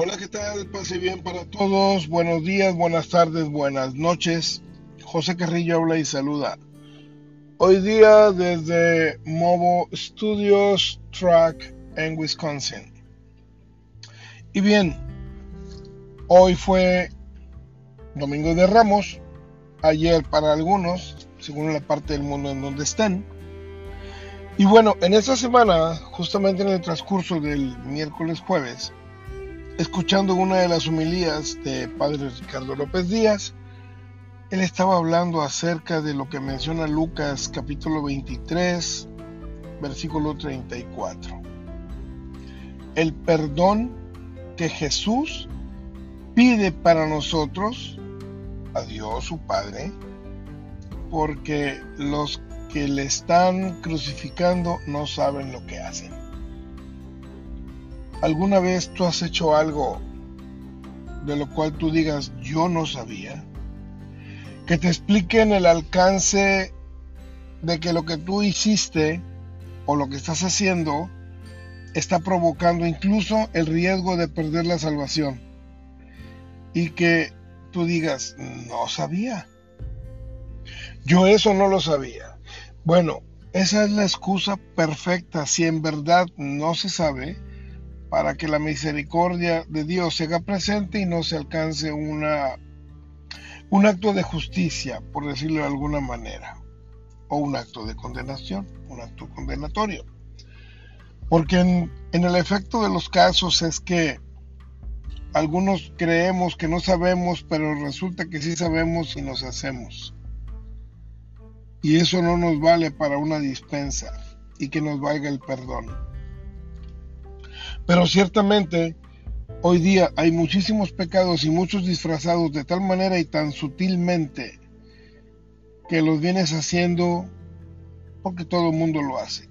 Hola, ¿qué tal? Pase bien para todos. Buenos días, buenas tardes, buenas noches. José Carrillo habla y saluda. Hoy día desde Movo Studios Track en Wisconsin. Y bien, hoy fue Domingo de Ramos, ayer para algunos, según la parte del mundo en donde estén. Y bueno, en esta semana, justamente en el transcurso del miércoles jueves, escuchando una de las homilías de Padre Ricardo López Díaz, él estaba hablando acerca de lo que menciona Lucas capítulo 23, versículo 34. El perdón que Jesús pide para nosotros a Dios su Padre, porque los que le están crucificando no saben lo que hacen. ¿Alguna vez tú has hecho algo de lo cual tú digas yo no sabía? Que te expliquen el alcance de que lo que tú hiciste o lo que estás haciendo está provocando incluso el riesgo de perder la salvación. Y que tú digas, no sabía. Yo eso no lo sabía. Bueno, esa es la excusa perfecta si en verdad no se sabe para que la misericordia de Dios se haga presente y no se alcance una, un acto de justicia, por decirlo de alguna manera, o un acto de condenación, un acto condenatorio. Porque en, en el efecto de los casos es que algunos creemos que no sabemos, pero resulta que sí sabemos y nos hacemos. Y eso no nos vale para una dispensa y que nos valga el perdón. Pero ciertamente hoy día hay muchísimos pecados y muchos disfrazados de tal manera y tan sutilmente que los vienes haciendo porque todo el mundo lo hace.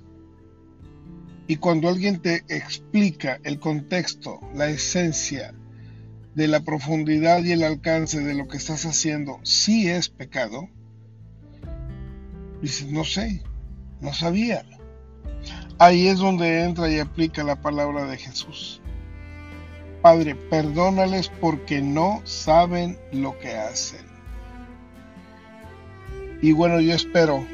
Y cuando alguien te explica el contexto, la esencia de la profundidad y el alcance de lo que estás haciendo, si es pecado, dices, no sé, no sabía. Ahí es donde entra y aplica la palabra de Jesús. Padre, perdónales porque no saben lo que hacen. Y bueno, yo espero,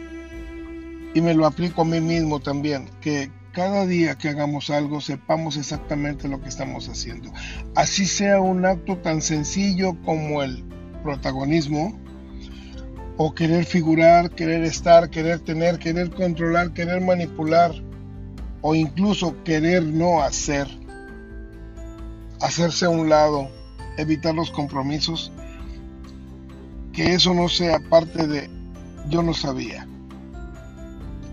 y me lo aplico a mí mismo también, que cada día que hagamos algo sepamos exactamente lo que estamos haciendo. Así sea un acto tan sencillo como el protagonismo, o querer figurar, querer estar, querer tener, querer controlar, querer manipular o incluso querer no hacer, hacerse a un lado, evitar los compromisos, que eso no sea parte de yo no sabía.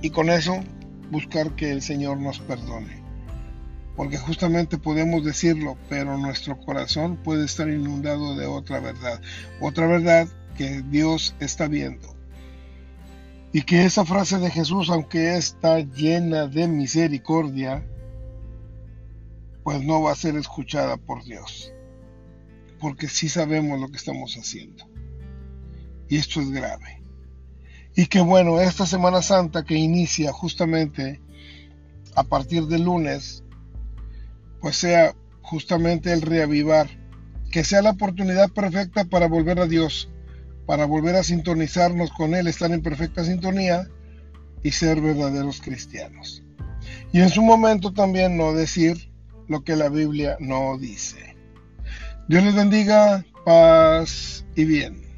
Y con eso buscar que el Señor nos perdone. Porque justamente podemos decirlo, pero nuestro corazón puede estar inundado de otra verdad. Otra verdad que Dios está viendo y que esa frase de Jesús, aunque está llena de misericordia, pues no va a ser escuchada por Dios. Porque sí sabemos lo que estamos haciendo. Y esto es grave. Y que bueno, esta Semana Santa que inicia justamente a partir del lunes, pues sea justamente el reavivar, que sea la oportunidad perfecta para volver a Dios, para volver a sintonizarnos con Él, estar en perfecta sintonía y ser verdaderos cristianos. Y en su momento también no decir lo que la Biblia no dice. Dios les bendiga, paz y bien.